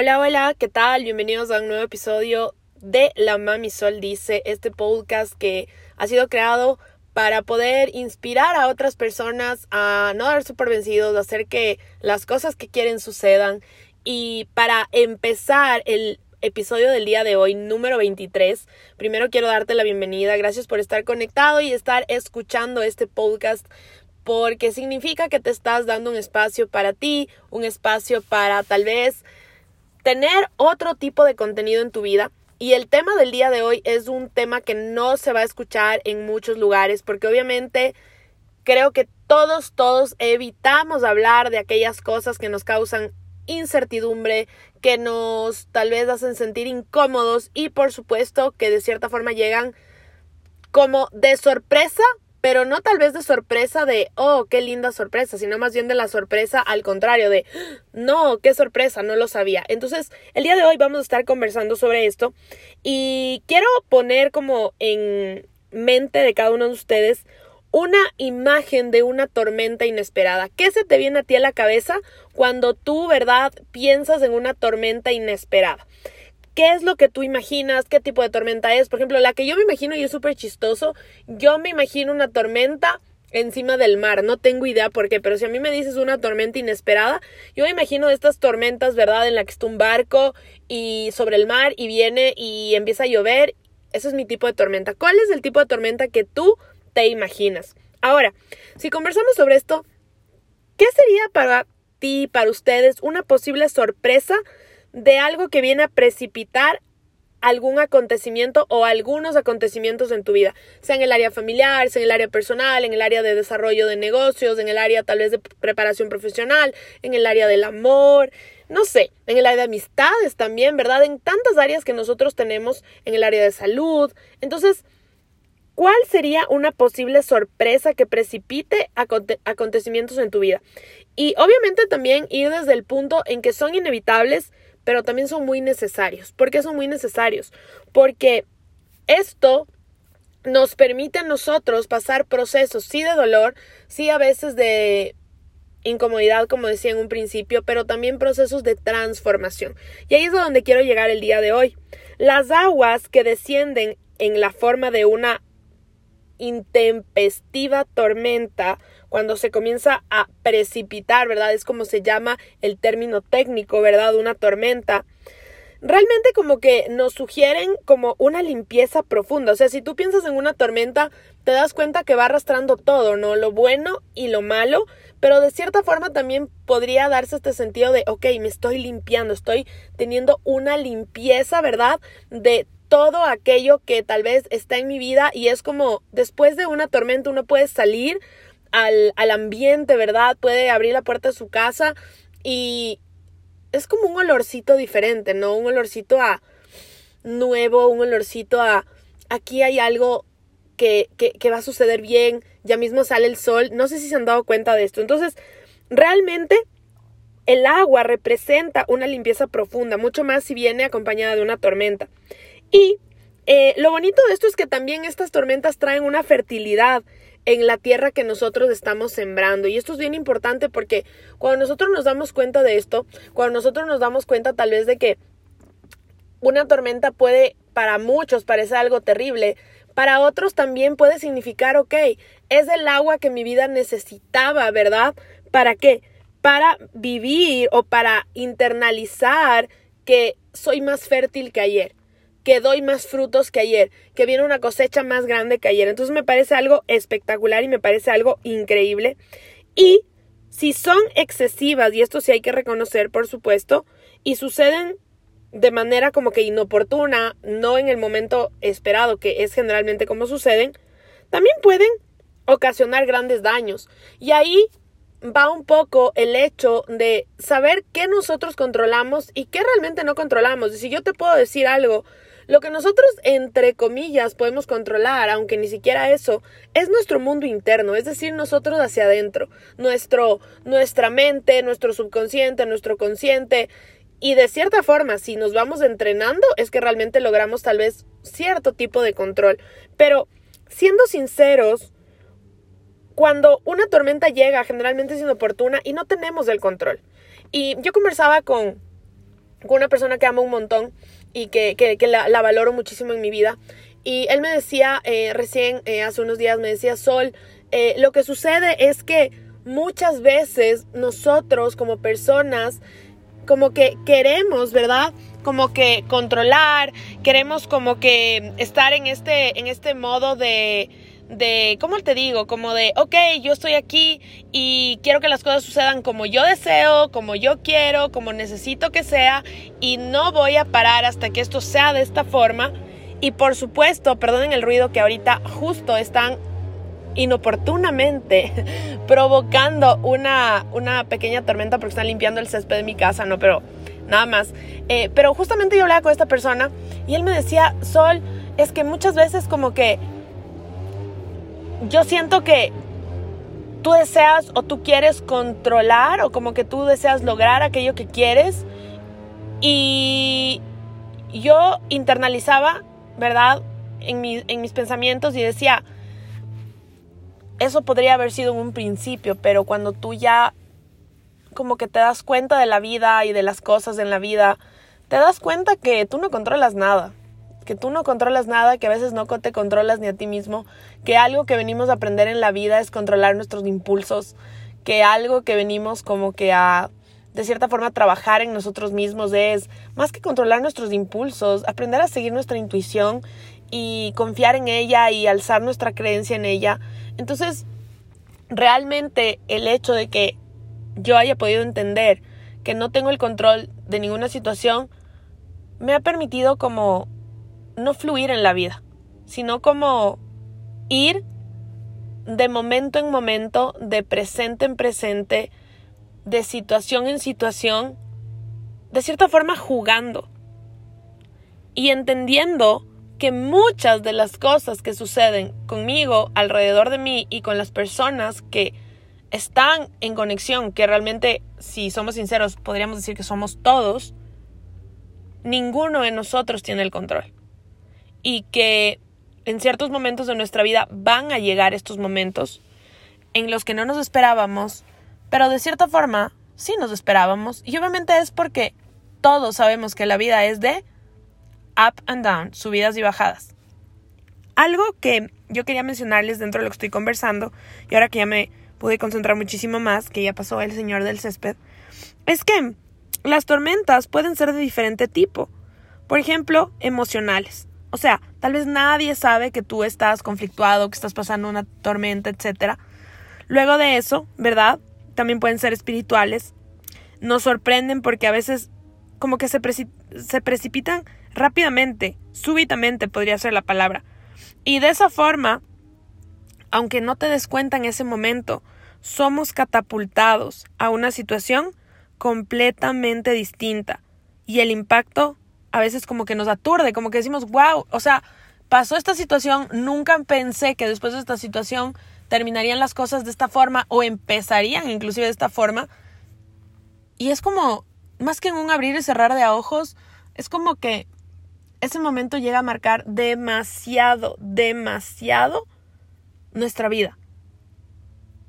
Hola, hola, ¿qué tal? Bienvenidos a un nuevo episodio de La Mami Sol Dice, este podcast que ha sido creado para poder inspirar a otras personas a no darse por vencidos, a hacer que las cosas que quieren sucedan. Y para empezar el episodio del día de hoy, número 23, primero quiero darte la bienvenida. Gracias por estar conectado y estar escuchando este podcast porque significa que te estás dando un espacio para ti, un espacio para tal vez tener otro tipo de contenido en tu vida. Y el tema del día de hoy es un tema que no se va a escuchar en muchos lugares porque obviamente creo que todos, todos evitamos hablar de aquellas cosas que nos causan incertidumbre, que nos tal vez hacen sentir incómodos y por supuesto que de cierta forma llegan como de sorpresa pero no tal vez de sorpresa de, oh, qué linda sorpresa, sino más bien de la sorpresa al contrario, de, no, qué sorpresa, no lo sabía. Entonces, el día de hoy vamos a estar conversando sobre esto y quiero poner como en mente de cada uno de ustedes una imagen de una tormenta inesperada. ¿Qué se te viene a ti a la cabeza cuando tú, verdad, piensas en una tormenta inesperada? Qué es lo que tú imaginas, qué tipo de tormenta es. Por ejemplo, la que yo me imagino y es súper chistoso, yo me imagino una tormenta encima del mar. No tengo idea por qué, pero si a mí me dices una tormenta inesperada, yo me imagino estas tormentas, ¿verdad? En la que está un barco y sobre el mar y viene y empieza a llover. Ese es mi tipo de tormenta. ¿Cuál es el tipo de tormenta que tú te imaginas? Ahora, si conversamos sobre esto, ¿qué sería para ti, para ustedes, una posible sorpresa de algo que viene a precipitar algún acontecimiento o algunos acontecimientos en tu vida, sea en el área familiar, sea en el área personal, en el área de desarrollo de negocios, en el área tal vez de preparación profesional, en el área del amor, no sé, en el área de amistades también, ¿verdad? En tantas áreas que nosotros tenemos, en el área de salud. Entonces, ¿cuál sería una posible sorpresa que precipite acontecimientos en tu vida? Y obviamente también ir desde el punto en que son inevitables, pero también son muy necesarios. ¿Por qué son muy necesarios? Porque esto nos permite a nosotros pasar procesos, sí de dolor, sí a veces de incomodidad, como decía en un principio, pero también procesos de transformación. Y ahí es donde quiero llegar el día de hoy. Las aguas que descienden en la forma de una intempestiva tormenta, cuando se comienza a precipitar, ¿verdad? Es como se llama el término técnico, ¿verdad? Una tormenta. Realmente como que nos sugieren como una limpieza profunda. O sea, si tú piensas en una tormenta, te das cuenta que va arrastrando todo, ¿no? Lo bueno y lo malo, pero de cierta forma también podría darse este sentido de, ok, me estoy limpiando, estoy teniendo una limpieza, ¿verdad? De todo aquello que tal vez está en mi vida y es como después de una tormenta uno puede salir al, al ambiente, ¿verdad? Puede abrir la puerta de su casa y es como un olorcito diferente, ¿no? Un olorcito a nuevo, un olorcito a aquí hay algo que, que, que va a suceder bien, ya mismo sale el sol, no sé si se han dado cuenta de esto. Entonces, realmente el agua representa una limpieza profunda, mucho más si viene acompañada de una tormenta. Y eh, lo bonito de esto es que también estas tormentas traen una fertilidad en la tierra que nosotros estamos sembrando. Y esto es bien importante porque cuando nosotros nos damos cuenta de esto, cuando nosotros nos damos cuenta tal vez de que una tormenta puede para muchos parecer algo terrible, para otros también puede significar, ok, es el agua que mi vida necesitaba, ¿verdad? ¿Para qué? Para vivir o para internalizar que soy más fértil que ayer que doy más frutos que ayer, que viene una cosecha más grande que ayer. Entonces me parece algo espectacular y me parece algo increíble. Y si son excesivas, y esto sí hay que reconocer, por supuesto, y suceden de manera como que inoportuna, no en el momento esperado, que es generalmente como suceden, también pueden ocasionar grandes daños. Y ahí va un poco el hecho de saber qué nosotros controlamos y qué realmente no controlamos. Y si yo te puedo decir algo lo que nosotros, entre comillas, podemos controlar, aunque ni siquiera eso, es nuestro mundo interno, es decir, nosotros hacia adentro, nuestro, nuestra mente, nuestro subconsciente, nuestro consciente. Y de cierta forma, si nos vamos entrenando, es que realmente logramos tal vez cierto tipo de control. Pero, siendo sinceros, cuando una tormenta llega, generalmente es inoportuna y no tenemos el control. Y yo conversaba con con una persona que amo un montón y que, que, la, valoro muchísimo en mi vida. Y él me decía eh, recién, eh, hace unos días, me decía, Sol, eh, lo que sucede es que muchas veces nosotros como personas, como que queremos, ¿verdad? Como que controlar, queremos como que estar en este, en este modo de de, ¿cómo te digo? Como de, ok, yo estoy aquí y quiero que las cosas sucedan como yo deseo, como yo quiero, como necesito que sea y no voy a parar hasta que esto sea de esta forma. Y por supuesto, perdonen el ruido que ahorita justo están inoportunamente provocando una, una pequeña tormenta porque están limpiando el césped de mi casa, no, pero nada más. Eh, pero justamente yo hablaba con esta persona y él me decía, Sol, es que muchas veces como que yo siento que tú deseas o tú quieres controlar o como que tú deseas lograr aquello que quieres y yo internalizaba, ¿verdad? En, en mis pensamientos y decía, eso podría haber sido un principio, pero cuando tú ya como que te das cuenta de la vida y de las cosas en la vida, te das cuenta que tú no controlas nada que tú no controlas nada, que a veces no te controlas ni a ti mismo, que algo que venimos a aprender en la vida es controlar nuestros impulsos, que algo que venimos como que a de cierta forma trabajar en nosotros mismos es más que controlar nuestros impulsos, aprender a seguir nuestra intuición y confiar en ella y alzar nuestra creencia en ella. Entonces, realmente el hecho de que yo haya podido entender que no tengo el control de ninguna situación me ha permitido como no fluir en la vida, sino como ir de momento en momento, de presente en presente, de situación en situación, de cierta forma jugando y entendiendo que muchas de las cosas que suceden conmigo, alrededor de mí y con las personas que están en conexión, que realmente, si somos sinceros, podríamos decir que somos todos, ninguno de nosotros tiene el control y que en ciertos momentos de nuestra vida van a llegar estos momentos en los que no nos esperábamos, pero de cierta forma sí nos esperábamos y obviamente es porque todos sabemos que la vida es de up and down, subidas y bajadas. Algo que yo quería mencionarles dentro de lo que estoy conversando y ahora que ya me pude concentrar muchísimo más, que ya pasó el señor del césped, es que las tormentas pueden ser de diferente tipo. Por ejemplo, emocionales. O sea, tal vez nadie sabe que tú estás conflictuado, que estás pasando una tormenta, etc. Luego de eso, ¿verdad? También pueden ser espirituales. Nos sorprenden porque a veces como que se, se precipitan rápidamente, súbitamente podría ser la palabra. Y de esa forma, aunque no te des cuenta en ese momento, somos catapultados a una situación completamente distinta y el impacto a veces como que nos aturde, como que decimos, wow, o sea, pasó esta situación, nunca pensé que después de esta situación terminarían las cosas de esta forma o empezarían inclusive de esta forma. Y es como, más que en un abrir y cerrar de ojos, es como que ese momento llega a marcar demasiado, demasiado nuestra vida.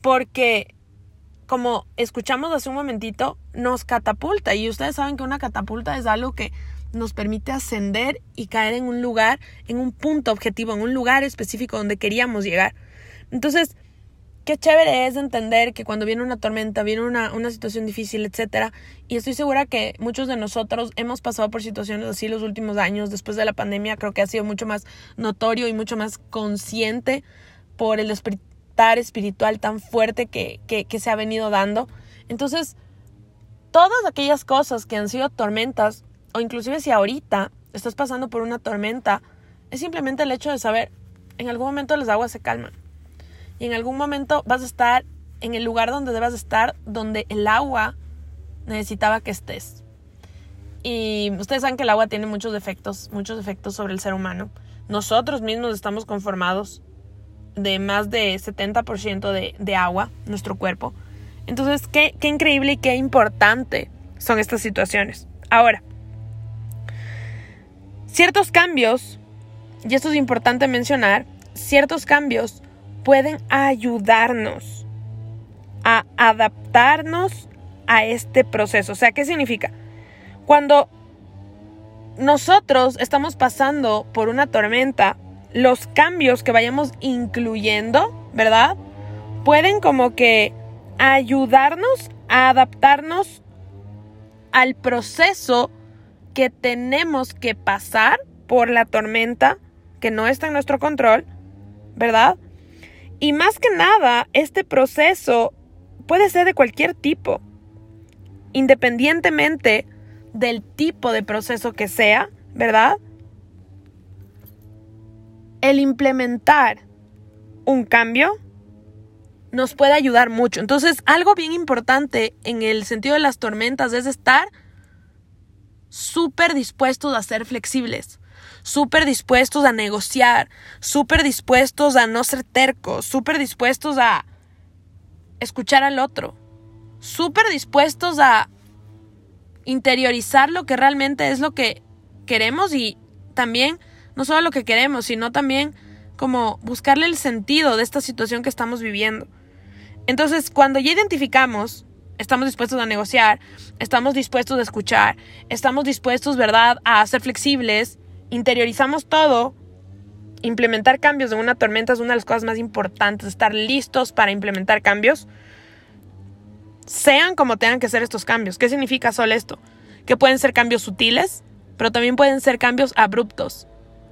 Porque, como escuchamos hace un momentito, nos catapulta. Y ustedes saben que una catapulta es algo que nos permite ascender y caer en un lugar, en un punto objetivo, en un lugar específico donde queríamos llegar. Entonces, qué chévere es entender que cuando viene una tormenta, viene una, una situación difícil, etcétera. Y estoy segura que muchos de nosotros hemos pasado por situaciones así los últimos años. Después de la pandemia, creo que ha sido mucho más notorio y mucho más consciente por el despertar espiritual tan fuerte que, que, que se ha venido dando. Entonces, todas aquellas cosas que han sido tormentas o inclusive si ahorita estás pasando por una tormenta, es simplemente el hecho de saber, en algún momento las aguas se calman. Y en algún momento vas a estar en el lugar donde debas estar, donde el agua necesitaba que estés. Y ustedes saben que el agua tiene muchos efectos, muchos efectos sobre el ser humano. Nosotros mismos estamos conformados de más de 70% de, de agua, nuestro cuerpo. Entonces, qué, qué increíble y qué importante son estas situaciones. Ahora, Ciertos cambios, y esto es importante mencionar, ciertos cambios pueden ayudarnos a adaptarnos a este proceso. O sea, ¿qué significa? cuando nosotros estamos pasando por una tormenta, los cambios que vayamos incluyendo, ¿verdad? Pueden como que ayudarnos a adaptarnos al proceso que tenemos que pasar por la tormenta que no está en nuestro control, ¿verdad? Y más que nada, este proceso puede ser de cualquier tipo, independientemente del tipo de proceso que sea, ¿verdad? El implementar un cambio nos puede ayudar mucho. Entonces, algo bien importante en el sentido de las tormentas es estar súper dispuestos a ser flexibles, súper dispuestos a negociar, súper dispuestos a no ser tercos, súper dispuestos a escuchar al otro, súper dispuestos a interiorizar lo que realmente es lo que queremos y también no solo lo que queremos, sino también como buscarle el sentido de esta situación que estamos viviendo. Entonces, cuando ya identificamos, estamos dispuestos a negociar, estamos dispuestos a escuchar, estamos dispuestos, ¿verdad?, a ser flexibles, interiorizamos todo, implementar cambios en una tormenta es una de las cosas más importantes, estar listos para implementar cambios sean como tengan que ser estos cambios. ¿Qué significa solo esto? Que pueden ser cambios sutiles, pero también pueden ser cambios abruptos,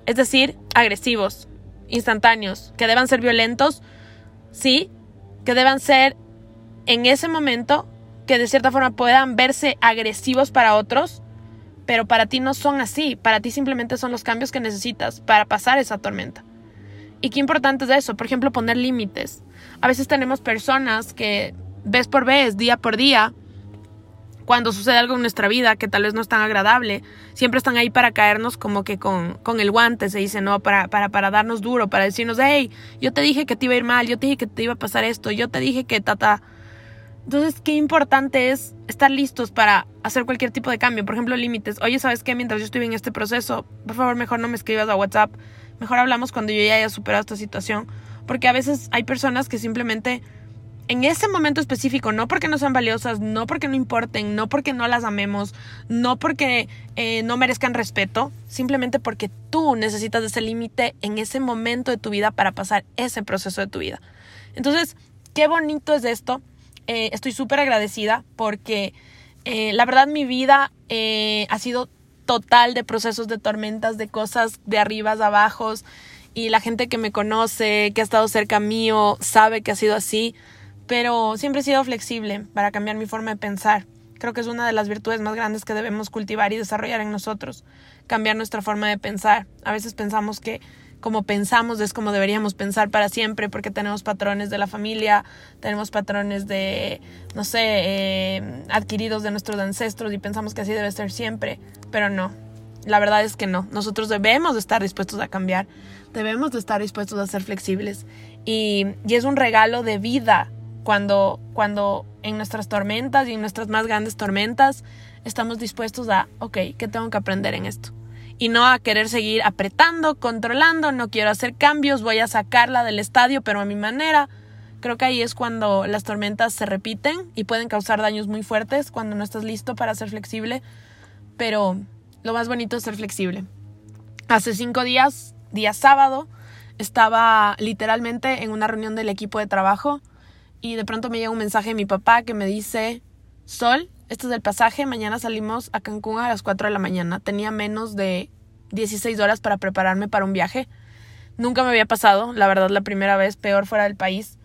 es decir, agresivos, instantáneos, que deban ser violentos, sí, que deban ser en ese momento, que de cierta forma puedan verse agresivos para otros, pero para ti no son así, para ti simplemente son los cambios que necesitas para pasar esa tormenta. Y qué importante es eso, por ejemplo, poner límites. A veces tenemos personas que vez por vez, día por día, cuando sucede algo en nuestra vida que tal vez no es tan agradable, siempre están ahí para caernos como que con, con el guante, se dice, ¿no? Para, para, para darnos duro, para decirnos, hey, yo te dije que te iba a ir mal, yo te dije que te iba a pasar esto, yo te dije que tata. Entonces, qué importante es estar listos para hacer cualquier tipo de cambio. Por ejemplo, límites. Oye, ¿sabes qué? Mientras yo estoy en este proceso, por favor, mejor no me escribas a WhatsApp. Mejor hablamos cuando yo ya haya superado esta situación. Porque a veces hay personas que simplemente en ese momento específico, no porque no sean valiosas, no porque no importen, no porque no las amemos, no porque eh, no merezcan respeto, simplemente porque tú necesitas ese límite en ese momento de tu vida para pasar ese proceso de tu vida. Entonces, qué bonito es esto. Eh, estoy súper agradecida porque eh, la verdad mi vida ha sido total de procesos de tormentas, de cosas de arribas, abajos. Y la gente que me conoce, que ha estado cerca mío, sabe que ha sido así pero siempre he sido flexible para cambiar mi forma de pensar. Creo que es una de las virtudes más grandes que debemos cultivar y desarrollar en nosotros, cambiar nuestra forma de pensar. A veces pensamos que como pensamos es como deberíamos pensar para siempre porque tenemos patrones de la familia, tenemos patrones de, no sé, eh, adquiridos de nuestros ancestros y pensamos que así debe ser siempre, pero no. La verdad es que no. Nosotros debemos de estar dispuestos a cambiar, debemos de estar dispuestos a ser flexibles y, y es un regalo de vida cuando, cuando en nuestras tormentas y en nuestras más grandes tormentas estamos dispuestos a, ok, ¿qué tengo que aprender en esto? Y no a querer seguir apretando, controlando, no quiero hacer cambios, voy a sacarla del estadio, pero a mi manera. Creo que ahí es cuando las tormentas se repiten y pueden causar daños muy fuertes cuando no estás listo para ser flexible. Pero lo más bonito es ser flexible. Hace cinco días, día sábado, estaba literalmente en una reunión del equipo de trabajo y de pronto me llega un mensaje de mi papá que me dice, Sol, este es el pasaje, mañana salimos a Cancún a las 4 de la mañana. Tenía menos de 16 horas para prepararme para un viaje. Nunca me había pasado, la verdad, la primera vez, peor fuera del país.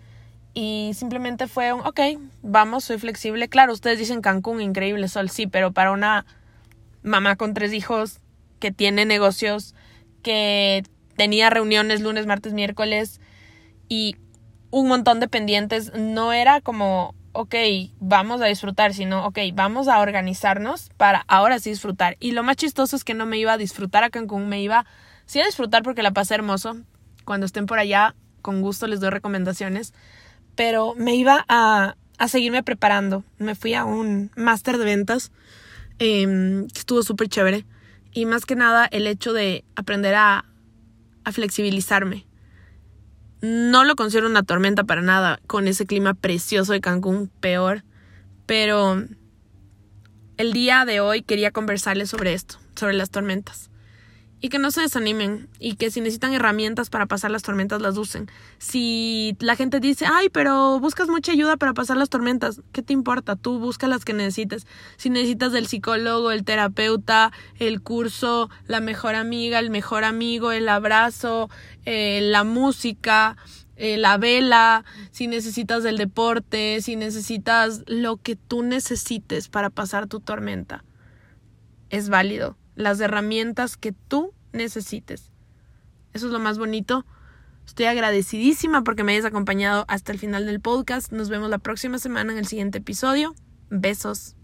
Y simplemente fue un, ok, vamos, soy flexible. Claro, ustedes dicen Cancún, increíble sol, sí, pero para una mamá con tres hijos que tiene negocios, que tenía reuniones lunes, martes, miércoles y un montón de pendientes, no era como, ok, vamos a disfrutar, sino, ok, vamos a organizarnos para ahora sí disfrutar. Y lo más chistoso es que no me iba a disfrutar a Cancún, me iba sí a disfrutar porque la pasé hermoso. Cuando estén por allá, con gusto les doy recomendaciones, pero me iba a, a seguirme preparando. Me fui a un máster de ventas, eh, que estuvo súper chévere. Y más que nada el hecho de aprender a, a flexibilizarme no lo considero una tormenta para nada, con ese clima precioso de Cancún, peor. Pero el día de hoy quería conversarles sobre esto, sobre las tormentas. Y que no se desanimen y que si necesitan herramientas para pasar las tormentas las usen. Si la gente dice, ay, pero buscas mucha ayuda para pasar las tormentas, ¿qué te importa? Tú busca las que necesites. Si necesitas del psicólogo, el terapeuta, el curso, la mejor amiga, el mejor amigo, el abrazo, eh, la música, eh, la vela, si necesitas del deporte, si necesitas lo que tú necesites para pasar tu tormenta. Es válido. Las herramientas que tú necesites. Eso es lo más bonito. Estoy agradecidísima porque me hayas acompañado hasta el final del podcast. Nos vemos la próxima semana en el siguiente episodio. Besos.